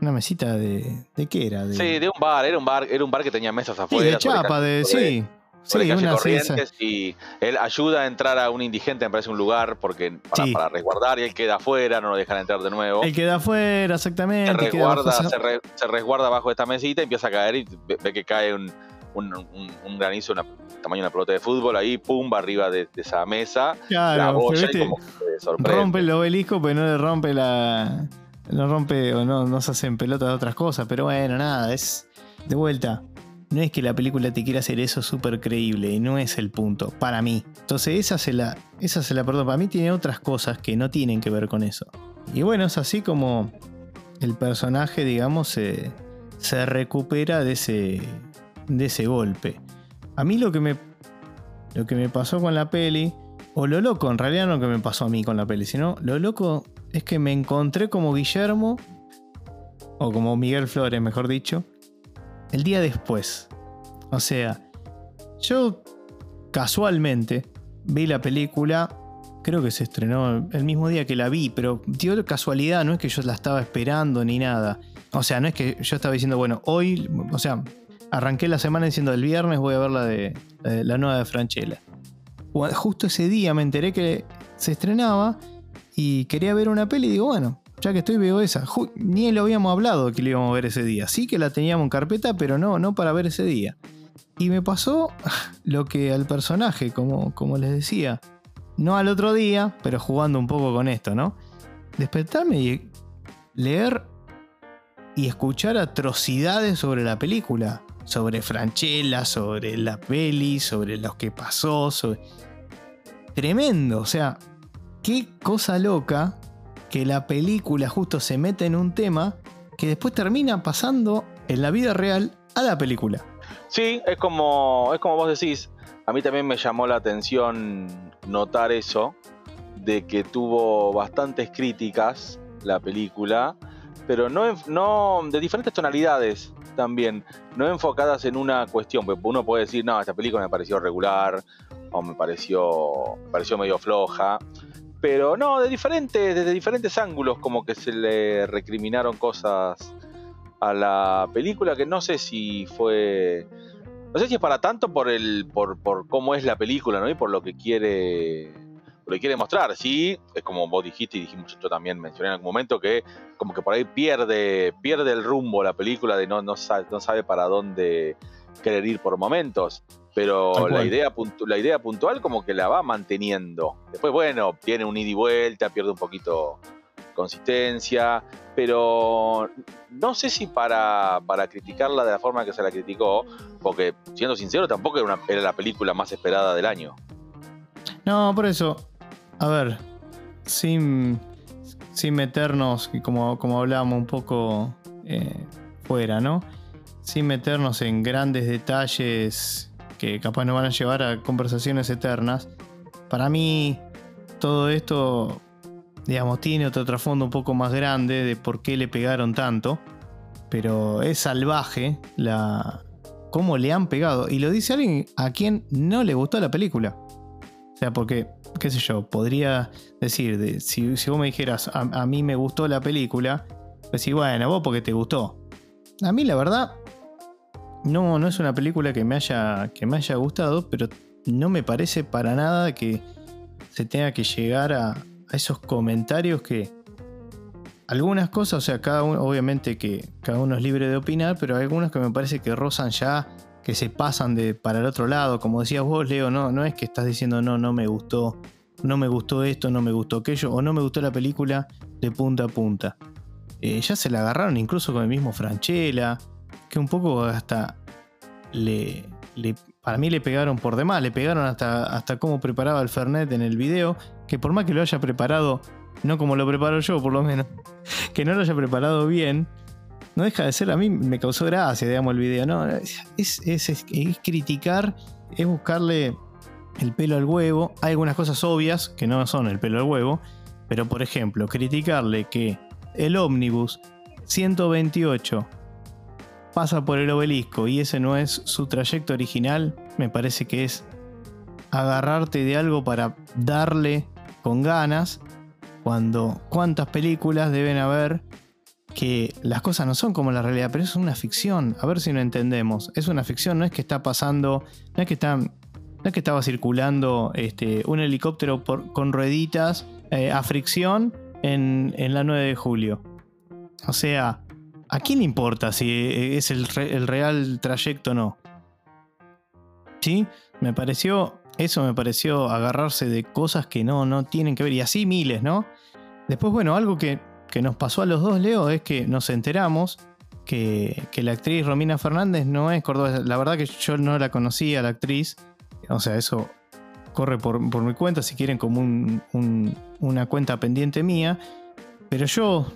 Una mesita de. ¿De qué era? De, Sí, de un bar, era un bar, era un bar que tenía mesas Sí, afuera. de chapa, de. Sí. Sobre Sí, calle Corrientes y él ayuda a entrar a un indigente, me parece un lugar porque para, Sí. para resguardar y él queda afuera, no lo dejan entrar de nuevo. El que da afuera, se exactamente. queda bajo resguarda, esa- se, re- se resguarda bajo esta mesita y empieza a caer y ve, que cae un, un, un- un granizo, una, tamaño de una pelota de fútbol, ahí pum, va arriba de, de esa mesa, la Claro, boya pero y como que se sorprende. rompe el obelisco, pero no le rompe la. No rompe o no, no se hacen pelotas de otras cosas. Pero bueno, nada, es. De vuelta. No es que la película te quiera hacer eso súper creíble, no es el punto, para mí. Entonces, esa se la. Esa se la perdón. Para mí tiene otras cosas que no tienen que ver con eso. Y bueno, es así como el personaje, digamos, se, se recupera de ese. de ese golpe. A mí lo que me. Lo que me pasó con la peli. O lo loco, en realidad no lo que me pasó a mí con la peli, sino lo loco es que me encontré como Guillermo, o como Miguel Flores, mejor dicho, el día después. O sea, yo casualmente vi la película, creo que se estrenó el mismo día que la vi, pero dio casualidad, no es que yo la estaba esperando ni nada. O sea, no es que yo estaba diciendo, bueno, hoy, o sea, arranqué la semana diciendo el viernes voy a ver la de la, nueva de Franchella. Ju- Justo ese día me enteré que se estrenaba y quería ver una peli y digo, bueno, ya que estoy veo esa. Ju- ni lo habíamos hablado que lo íbamos a ver ese día. Sí que la teníamos en carpeta, pero no, no para ver ese día. Y me pasó lo que al personaje, como, como les decía, no al otro día, pero jugando un poco con esto, ¿no? Despertarme y leer y escuchar atrocidades sobre la película, sobre Franchella, sobre la peli, sobre lo que pasó. Tremendo, o sea, qué cosa loca que la película justo se mete en un tema que después termina pasando en la vida real a la película. Sí, es como, es como vos decís. A mí también me llamó la atención notar eso, de que tuvo bastantes críticas la película, pero no, no de diferentes tonalidades también, no enfocadas en una cuestión. Porque uno puede decir, no, esta película me pareció regular, o me pareció, me pareció medio floja. Pero no, de diferentes, desde diferentes ángulos, como que se le recriminaron cosas a la película que no sé si fue. No sé si es para tanto por el. por, por cómo es la película, ¿no? Y por lo que quiere. Lo que quiere mostrar. Sí, es como vos dijiste y dijimos, yo también mencioné en algún momento que como que por ahí pierde. pierde el rumbo la película de no, no, sabe, no sabe para dónde querer ir por momentos. Pero la idea, puntu- la idea puntual como que la va manteniendo. Después, bueno, tiene un ida y vuelta, pierde un poquito consistencia, pero no sé si para, para criticarla de la forma que se la criticó, porque siendo sincero, tampoco era, una- era la película más esperada del año. No, por eso, a ver, sin, sin meternos, como, como hablábamos un poco eh, fuera, ¿no? Sin meternos en grandes detalles que capaz nos van a llevar a conversaciones eternas. Para mí, todo esto, digamos, tiene otro trasfondo un poco más grande de por qué le pegaron tanto. Pero es salvaje la cómo le han pegado. Y lo dice alguien a quien no le gustó la película. O sea, porque, qué sé yo, podría decir, de- si, vos me dijeras, a, a mí me gustó la película, pues sí, bueno, vos porque te gustó. A mí la verdad, no, no es una película que me haya, que me haya gustado, pero no me parece para nada que se tenga que llegar a, a esos comentarios que... Algunas cosas, o sea, cada uno, obviamente que cada uno es libre de opinar, pero hay algunas que me parece que rozan ya que se pasan de para el otro lado. Como decías vos, Leo, no, no es que estás diciendo no, no me gustó, no me gustó esto, no me gustó aquello, o no me gustó la película de punta a punta. Eh, ya se la agarraron incluso con el mismo Franchella, que un poco hasta le, le- para mí le pegaron por demás, le pegaron hasta, hasta cómo preparaba el Fernet en el video, que por más que lo haya preparado, no como lo preparo yo por lo menos, que no lo haya preparado bien, no deja de ser, a mí me causó gracia, digamos, el video, ¿no? Es, es, es- es criticar, es buscarle el pelo al huevo. Hay algunas cosas obvias que no son el pelo al huevo, pero por ejemplo, criticarle que el ómnibus 128 pasa por el obelisco y ese no es su trayecto original, me parece que es agarrarte de algo para darle con ganas cuando cuántas películas deben haber que las cosas no son como la realidad, pero es una ficción. A ver si no entendemos. Es una ficción, no es que está pasando, no es que está, no es que estaba circulando este, un helicóptero con rueditas eh, a fricción en, en la 9 de julio. O sea, ¿a quién le importa si eh, es el, el real trayecto o no? ¿Sí? Me pareció, eso me pareció agarrarse de cosas que no, no tienen que ver. Y así miles, ¿no? Después, bueno, algo que, que nos pasó a los dos, Leo, es que nos enteramos que, que la actriz Romina Fernández no es cordobesa. La verdad que yo no la conocía, la actriz. O sea, eso corre por, por mi cuenta, si quieren, como un- una cuenta pendiente mía. Pero yo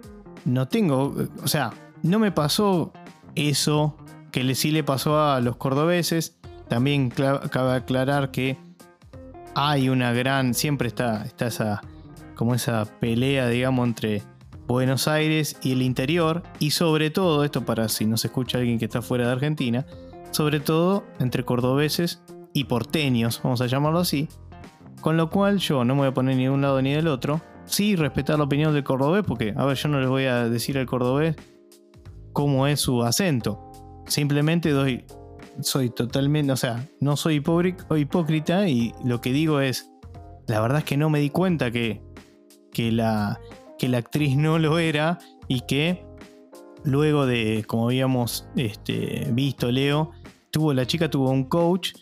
no tengo, o sea, no me pasó eso que sí le pasó a los cordobeses. También cabe aclarar que hay una gran, siempre está, está esa, como esa pelea, digamos, entre Buenos Aires y el interior. Y sobre todo, esto para si nos escucha alguien que está fuera de Argentina, sobre todo entre cordobeses y porteños, vamos a llamarlo así. Con lo cual yo no me voy a poner ni de un lado ni del otro. Sí, respetar la opinión del cordobés, porque, a ver, yo no les voy a decir al cordobés cómo es su acento. Simplemente doy, soy totalmente, o sea, no soy hipócrita y lo que digo es, la verdad es que no me di cuenta que, que, la, que la actriz no lo era y que luego de, como habíamos este, visto, Leo, tuvo, la chica tuvo un coach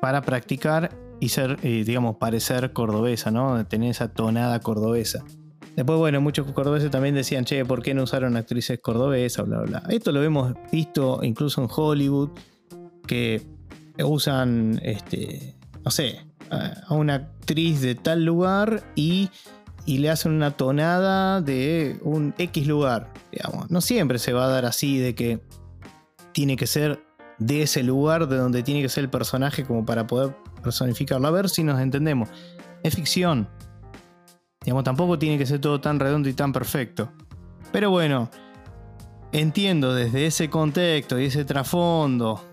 para practicar y ser, eh, digamos, parecer cordobesa, ¿no? Tener esa tonada cordobesa. Después, bueno, muchos cordobeses también decían, che, ¿por qué no usaron actrices cordobesas? Bla, bla. Esto lo hemos visto incluso en Hollywood, que usan, este, no sé, a una actriz de tal lugar y, y le hacen una tonada de un X lugar, digamos. No siempre se va a dar así de que tiene que ser de ese lugar, de donde tiene que ser el personaje como para poder personificarlo. A ver si nos entendemos. Es ficción. Digamos, tampoco tiene que ser todo tan redondo y tan perfecto. Pero bueno, entiendo desde ese contexto y ese trasfondo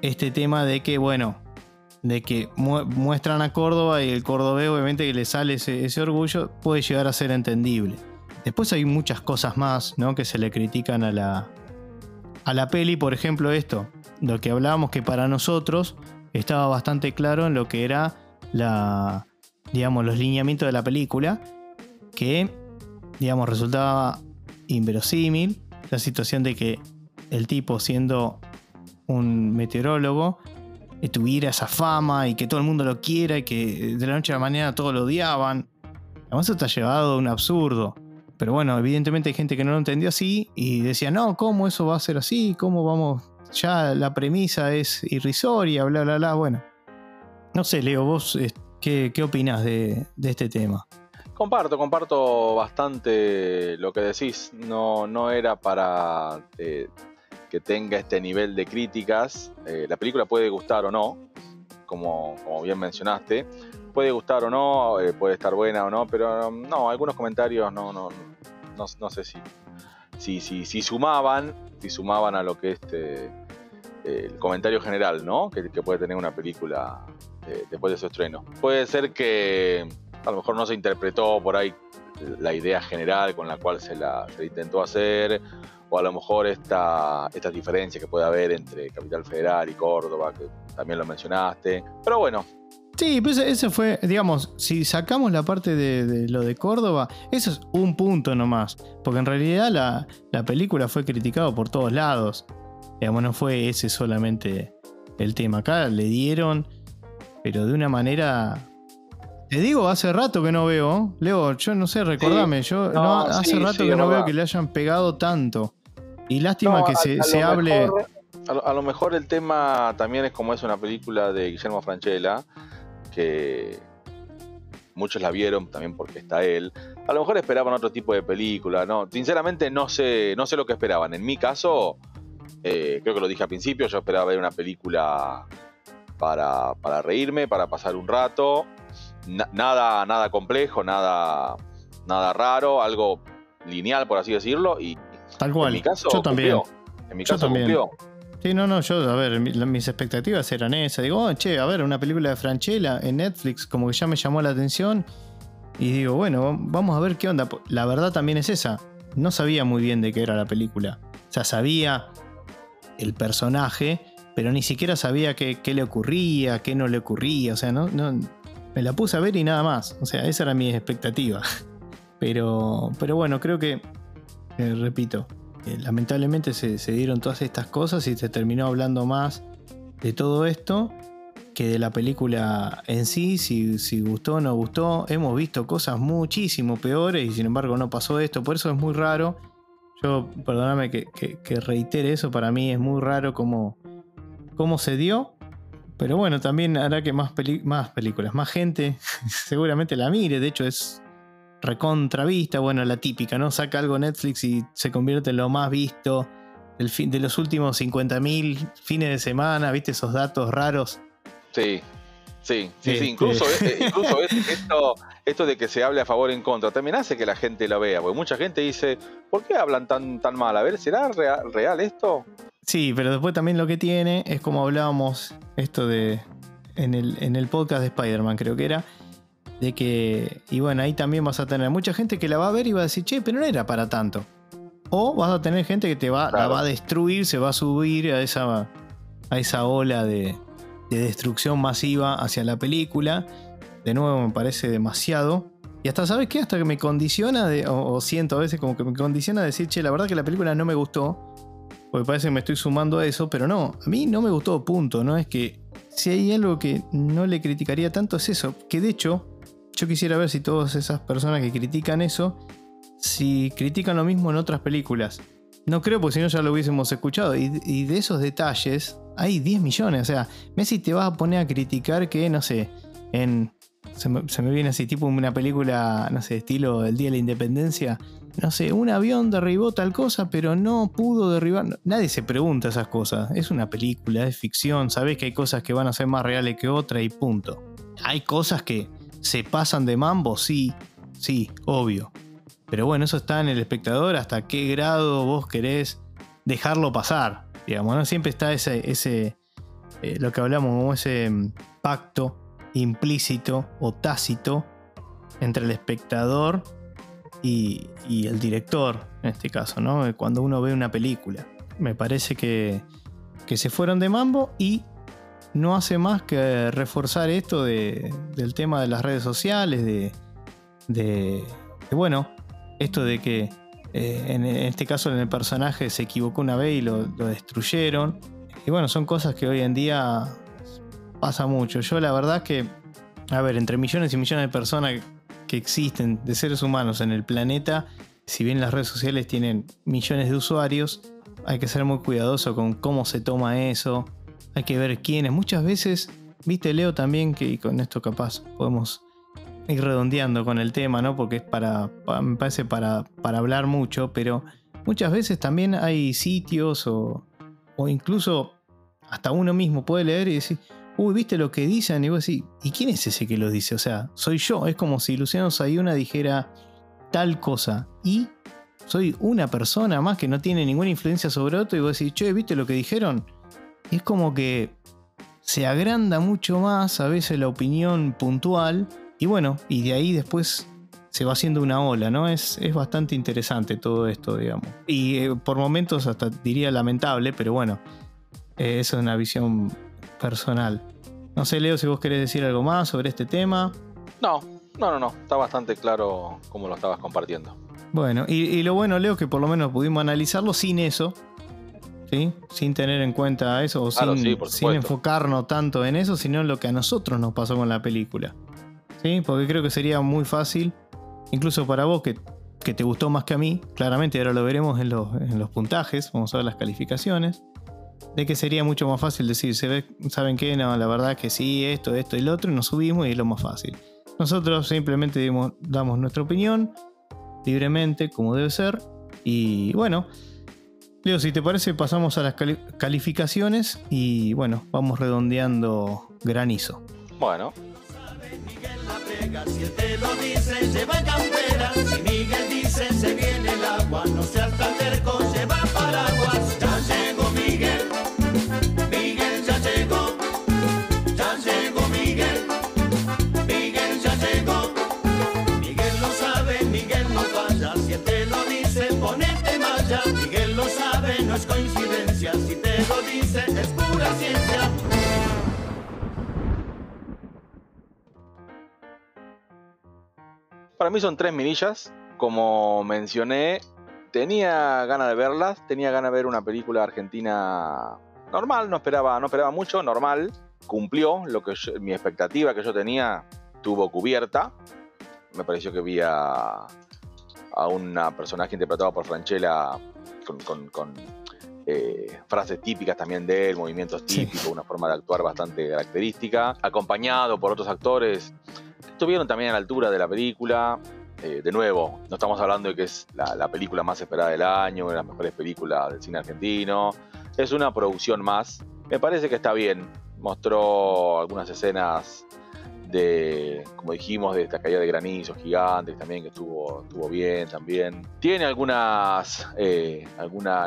este tema de que, bueno, de que mu- muestran a Córdoba y el cordobés obviamente que le sale ese, ese orgullo puede llegar a ser entendible. Después hay muchas cosas más, ¿no? Que se le critican a la, a la peli, por ejemplo esto, lo que hablábamos que para nosotros estaba bastante claro en lo que era la, digamos, los lineamientos de la película, que, digamos, resultaba inverosímil la situación de que el tipo siendo un meteorólogo eh, tuviera esa fama y que todo el mundo lo quiera y que de la noche a la mañana todos lo odiaban. Además eso está llevado a un absurdo. Pero bueno, evidentemente hay gente que no lo entendió así y decía, no, ¿cómo eso va a ser así? ¿Cómo vamos? Ya la premisa es irrisoria, bla, bla, bla. Bueno, no sé, Leo, vos, eh, ¿qué, qué opinás de, este tema? Comparto, comparto bastante lo que decís. No, no era para eh, que tenga este nivel de críticas. Eh, la película puede gustar o no, como, bien mencionaste. Puede gustar o no, eh, puede estar buena o no, pero um, no, algunos comentarios no, no, no, no sé si, si, si, si sumaban, si sumaban a lo que este el comentario general, ¿no? Que puede tener una película eh, después de su estreno. Puede ser que a lo mejor no se interpretó por ahí la idea general con la cual se la intentó hacer, o a lo mejor esta, estas diferencias que puede haber entre Capital Federal y Córdoba, que también lo mencionaste. Pero bueno, Sí, pues ese fue, digamos, si sacamos la parte de, de lo de Córdoba, eso es un punto nomás. Porque en realidad la, la película fue criticada por todos lados. Digamos, no fue ese solamente el tema. Acá le dieron, pero de una manera. Te digo, hace rato que no veo. Leo, yo no sé, recordame. yo No, no, hace sí, rato sí, que no veo que le hayan pegado tanto. Y lástima No, que a- se, a se hable. mejor- a, lo, a lo mejor el tema también es como es una película de Guillermo Franchella, que muchos la vieron también porque está él. A lo mejor esperaban otro tipo de película, ¿no? Sinceramente no sé, no sé lo que esperaban. En mi caso, eh, creo que lo dije al principio, yo esperaba ver una película para, para reírme, para pasar un rato. Na- nada, nada complejo, nada, nada raro, algo lineal, por así decirlo. Y Tal cual. en mi caso, yo también. cumplió. En mi Yo caso también. cumplió. Sí, no, no, yo, a ver, mis expectativas eran esas. Digo, oh, che, a ver, una película de Franchella en Netflix, como que ya me llamó la atención. Y digo, bueno, vamos a ver qué onda. La verdad también es esa. no sabía muy bien de qué era la película. O sea, sabía el personaje, pero ni siquiera sabía qué, le ocurría, qué no le ocurría. O sea, no, no, me la puse a ver y nada más. O sea, esa era mi expectativa. Pero, pero bueno, creo que, eh, repito, eh, lamentablemente se, se, dieron todas estas cosas y se terminó hablando más de todo esto que de la película en sí, si, si gustó o no gustó. Hemos visto cosas muchísimo peores y sin embargo no pasó esto, por eso es muy raro. Yo, perdóname que, que, reitere eso, para mí es muy raro cómo, cómo se dio. Pero bueno, también hará que más, más películas, más gente seguramente la mire. De hecho, es recontravista, bueno, la típica, ¿no? Saca algo Netflix y se convierte en lo más visto del fin, de los últimos 50.000 fines de semana, ¿viste? Esos datos raros Sí, sí, sí, sí. Incluso, eh, incluso esto, esto de que se hable a favor o en contra también hace que la gente lo vea, porque mucha gente dice, ¿por qué hablan tan, tan mal? A ver, ¿será real, esto? Sí, pero después también lo que tiene es como hablábamos esto de en el, en el podcast de Spider-Man, creo que era, de que, y bueno, ahí también vas a tener mucha gente que la va a ver y va a decir, che, pero no era para tanto. O vas a tener gente que te va, la va a destruir, se va a subir a esa, a esa ola de, de destrucción masiva hacia la película. De nuevo me parece demasiado. Y hasta, ¿sabes qué? Hasta que me condiciona, de, o, siento a veces como que me condiciona decir, che, la verdad que la película no me gustó. Porque parece que me estoy sumando a eso, pero no, a mí no me gustó, punto. No es que si hay algo que no le criticaría tanto es eso. Que de hecho, yo quisiera ver si todas esas personas que critican eso, si critican lo mismo en otras películas. No creo, porque si no ya lo hubiésemos escuchado. Y, de esos detalles, hay 10 millones. O sea, Messi te vas a poner a criticar que, no sé, en. Se me, viene así, tipo una película, no sé, estilo El Día de la Independencia. No sé, un avión derribó tal cosa, pero no pudo derribar. Nadie se pregunta esas cosas. Es una película, es ficción. Sabes que hay cosas que van a ser más reales que otras y punto. Hay cosas que se pasan de mambo, sí, sí, obvio. Pero bueno, eso está en el espectador hasta qué grado vos querés dejarlo pasar. Digamos, ¿no? Siempre está ese, ese eh, lo que hablamos, como ese mm, pacto implícito o tácito entre el espectador y, el director, en este caso, ¿no? Cuando uno ve una película. Me parece que, que se fueron de mambo y no hace más que reforzar esto de, del tema de las redes sociales, de, de, bueno, esto de que eh, en este caso en el personaje se equivocó una vez y lo, destruyeron. Y bueno, son cosas que hoy en día pasa mucho. Yo la verdad que, a ver, entre millones y millones de personas que existen de seres humanos en el planeta, si bien las redes sociales tienen millones de usuarios, hay que ser muy cuidadoso con cómo se toma eso. Hay que ver quiénes. Muchas veces, viste Leo también, que con esto capaz podemos ir redondeando con el tema, ¿no? Porque es para, me parece para, para hablar mucho, pero muchas veces también hay sitios o, o incluso hasta uno mismo puede leer y decir, uy, ¿viste lo que dicen? Y vos decís, ¿y quién es ese que lo dice? O sea, soy yo. Es como si Luciano Sayuna dijera tal cosa y soy una persona más que no tiene ninguna influencia sobre otro y vos decís, che, ¿viste lo que dijeron? es como que se agranda mucho más a veces la opinión puntual y bueno, y de ahí después se va haciendo una ola, ¿no? Es, es bastante interesante todo esto, digamos. Y eh, por momentos hasta diría lamentable, pero bueno, eh, eso es una visión personal. No sé, Leo, si vos querés decir algo más sobre este tema. No, no, no, no. Está bastante claro cómo lo estabas compartiendo. Bueno, y, lo bueno, Leo, que por lo menos pudimos analizarlo sin eso. ¿Sí? Sin tener en cuenta eso, o sin, sin enfocarnos tanto en eso, sino en lo que a nosotros nos pasó con la película. ¿sí? Porque creo que sería muy fácil, incluso para vos que, te gustó más que a mí, claramente ahora lo veremos en los, en los puntajes, vamos a ver las calificaciones, de que sería mucho más fácil decir, ¿se ¿saben qué? No, la verdad que sí, esto, esto y lo otro, y nos subimos y es lo más fácil. Nosotros simplemente damos nuestra opinión libremente, como debe ser, y bueno. Leo, si te parece, pasamos a las calificaciones y bueno, vamos redondeando granizo. Bueno, si él te lo dice, lleva campera. Si Miguel dice, se viene es coincidencia, si te lo dice es pura ciencia. Para mí son tres mirillas. Como mencioné, tenía ganas de verlas. Tenía ganas de ver una película argentina normal. No esperaba, no esperaba mucho, normal. Cumplió lo que mi expectativa que yo tenía, tuvo cubierta. Me pareció que vi a, a una personaje interpretada por Franchella con- con, eh, frases típicas también de él, movimientos Sí. típicos, una forma de actuar bastante característica, acompañado por otros actores que estuvieron también a la altura de la película. Eh, de nuevo, no estamos hablando de que es la, la película más esperada del año, una de las mejores películas del cine argentino. Es una producción más. Me parece que está bien. Mostró algunas escenas como dijimos, de esta caída de granizos gigantes también, que estuvo, estuvo bien también. Tiene algunas, eh,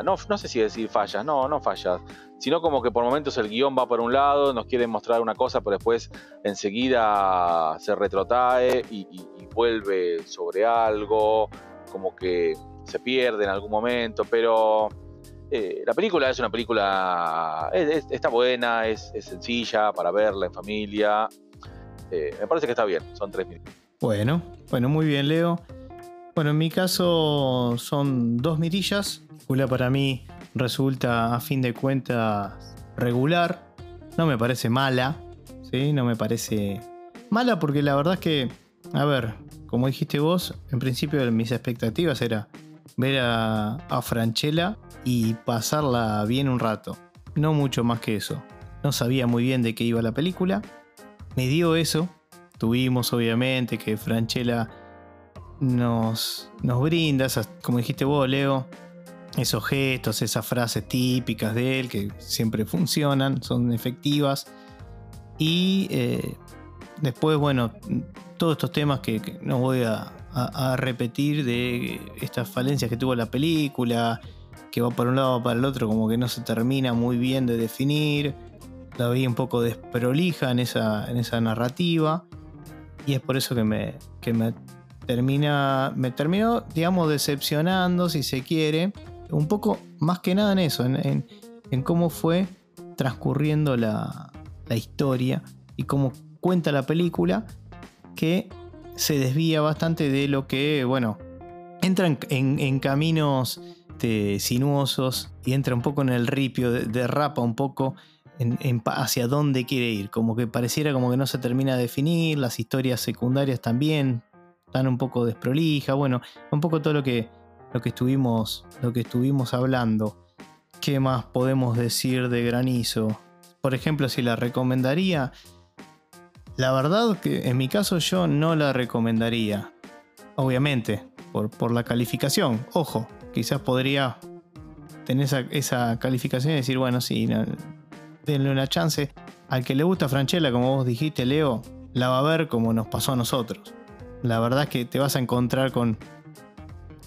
no, no sé si decir fallas, no, no fallas, sino como que por momentos el guion va por un lado, nos quiere mostrar una cosa, pero después enseguida se retrotrae y, vuelve sobre algo, como que se pierde en algún momento, pero eh, la película es una película, es- es- está buena, es sencilla para verla en familia, eh, me parece que está bien, son tres minutos. Bueno, bueno, muy bien, Leo. Bueno, en mi caso son dos mirillas. La película para mí resulta, a fin de cuentas, regular. No me parece mala, ¿sí? No me parece mala porque la verdad es que, a ver, como dijiste vos, en principio mis expectativas era ver a, a Franchella y pasarla bien un rato. No mucho más que eso. No sabía muy bien de qué iba la película. Me dio eso, Tuvimos obviamente que Franchella nos, nos brinda, como dijiste vos, Leo, esos gestos, esas frases típicas de él que siempre funcionan, son efectivas. Y eh, después, bueno, todos estos temas que, no voy a, repetir de estas falencias que tuvo la película, que va para un lado para el otro, como que no se termina muy bien de definir. La vi un poco desprolija en esa, en esa narrativa. Y es por eso que me, que me termina. Me terminó, digamos, decepcionando, si se quiere. Un poco más que nada en eso, en, en- cómo fue transcurriendo la, la historia y cómo cuenta la película, que se desvía bastante de lo que, bueno, entra en, en- caminos este, sinuosos y entra un poco en el ripio, de- derrapa un poco hacia dónde quiere ir. Como que pareciera como que no se termina de definir, las historias secundarias también están un poco desprolijas, bueno, un poco todo lo que, lo que, estuvimos, lo que estuvimos hablando. ¿Qué más podemos decir de Granizo? Por ejemplo, si la recomendaría, la verdad que en mi caso yo no la recomendaría. Obviamente, por, por la calificación. Ojo, quizás podría tener esa, esa calificación y decir, bueno, sí, no, denle una chance. Al que le gusta Franchella, como vos dijiste, Leo, la va a ver como nos pasó a nosotros. La verdad es que te vas a encontrar con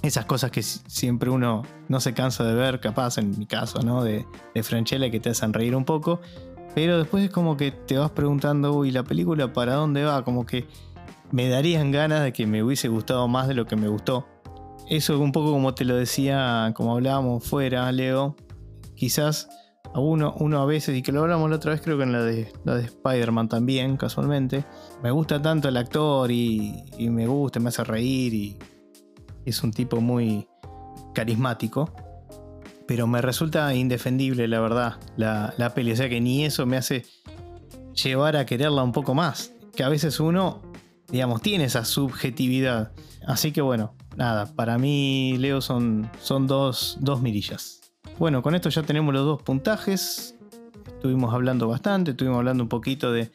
esas cosas que si- siempre uno no se cansa de ver, capaz en mi caso, ¿no? De, de Franchella que te hacen reír un poco. Pero después es como que te vas preguntando, uy, la película para dónde va, como que me darían ganas de que me hubiese gustado más de lo que me gustó. Eso un poco como te lo decía, como hablábamos fuera, Leo, quizás uno, uno a veces, y que lo hablamos la otra vez, creo que en la de, la de Spider-Man también, casualmente, me gusta tanto el actor y, y me gusta, me hace reír y es un tipo muy carismático. Pero me resulta indefendible, la verdad, la, la peli. O sea que ni eso me hace llevar a quererla un poco más. Que a veces uno, digamos, tiene esa subjetividad. Así que bueno, nada, para mí, Leo, son, son dos, dos mirillas. Bueno, con esto ya tenemos los dos puntajes. Estuvimos hablando bastante, estuvimos hablando un poquito de,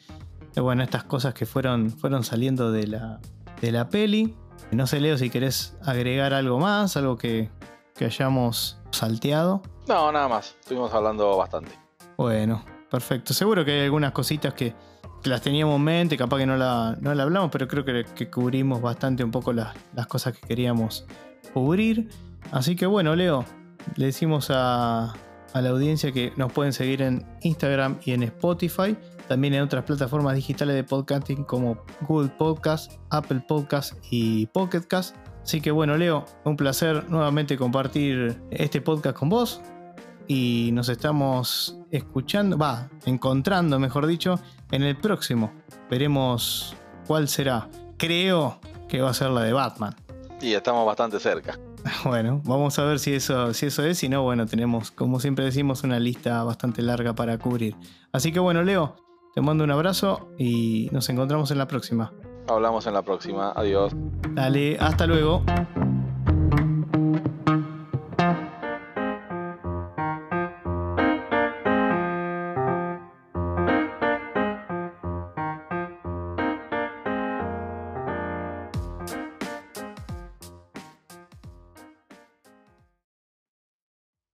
de, bueno, estas cosas que fueron, fueron saliendo de la, de la peli. No sé, Leo, si querés agregar algo más, algo que, que hayamos salteado. No, nada más. Estuvimos hablando bastante. Bueno, perfecto. Seguro que hay algunas cositas que, que las teníamos en mente, capaz que no la, no la hablamos, pero creo que, que cubrimos bastante un poco las, las cosas que queríamos cubrir. Así que bueno, Leo, le decimos a, la audiencia que nos pueden seguir en Instagram y en Spotify. También en otras plataformas digitales de podcasting como Google Podcast, Apple Podcast y Pocket Cast. Así que bueno, Leo, un placer nuevamente compartir este podcast con vos. y nos estamos escuchando, va, encontrando, mejor dicho, en el próximo. Veremos cuál será. Creo que va a ser la de Batman. Y estamos bastante cerca. Bueno, vamos a ver si eso, si eso es. Si no, bueno, tenemos, como siempre decimos, una lista bastante larga para cubrir. Así que bueno, Leo, te mando un abrazo y nos encontramos en la próxima. Hablamos en la próxima. Adiós. Dale, hasta luego.